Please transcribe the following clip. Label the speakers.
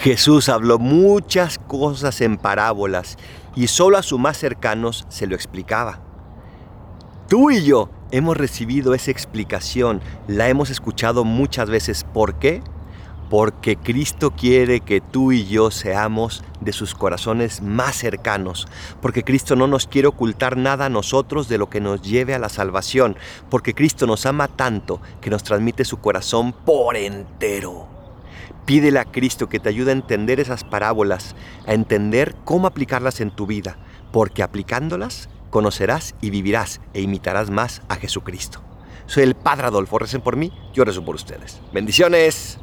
Speaker 1: Jesús habló muchas cosas en parábolas y solo a sus más cercanos se lo explicaba. Tú y yo hemos recibido esa explicación, la hemos escuchado muchas veces. ¿Por qué? Porque Cristo quiere que tú y yo seamos de sus corazones más cercanos, porque Cristo no nos quiere ocultar nada a nosotros de lo que nos lleve a la salvación, porque Cristo nos ama tanto que nos transmite su corazón por entero. Pídele a Cristo que te ayude a entender esas parábolas, a entender cómo aplicarlas en tu vida, porque aplicándolas conocerás y vivirás e imitarás más a Jesucristo. Soy el Padre Adolfo, recen por mí, yo rezo por ustedes. Bendiciones.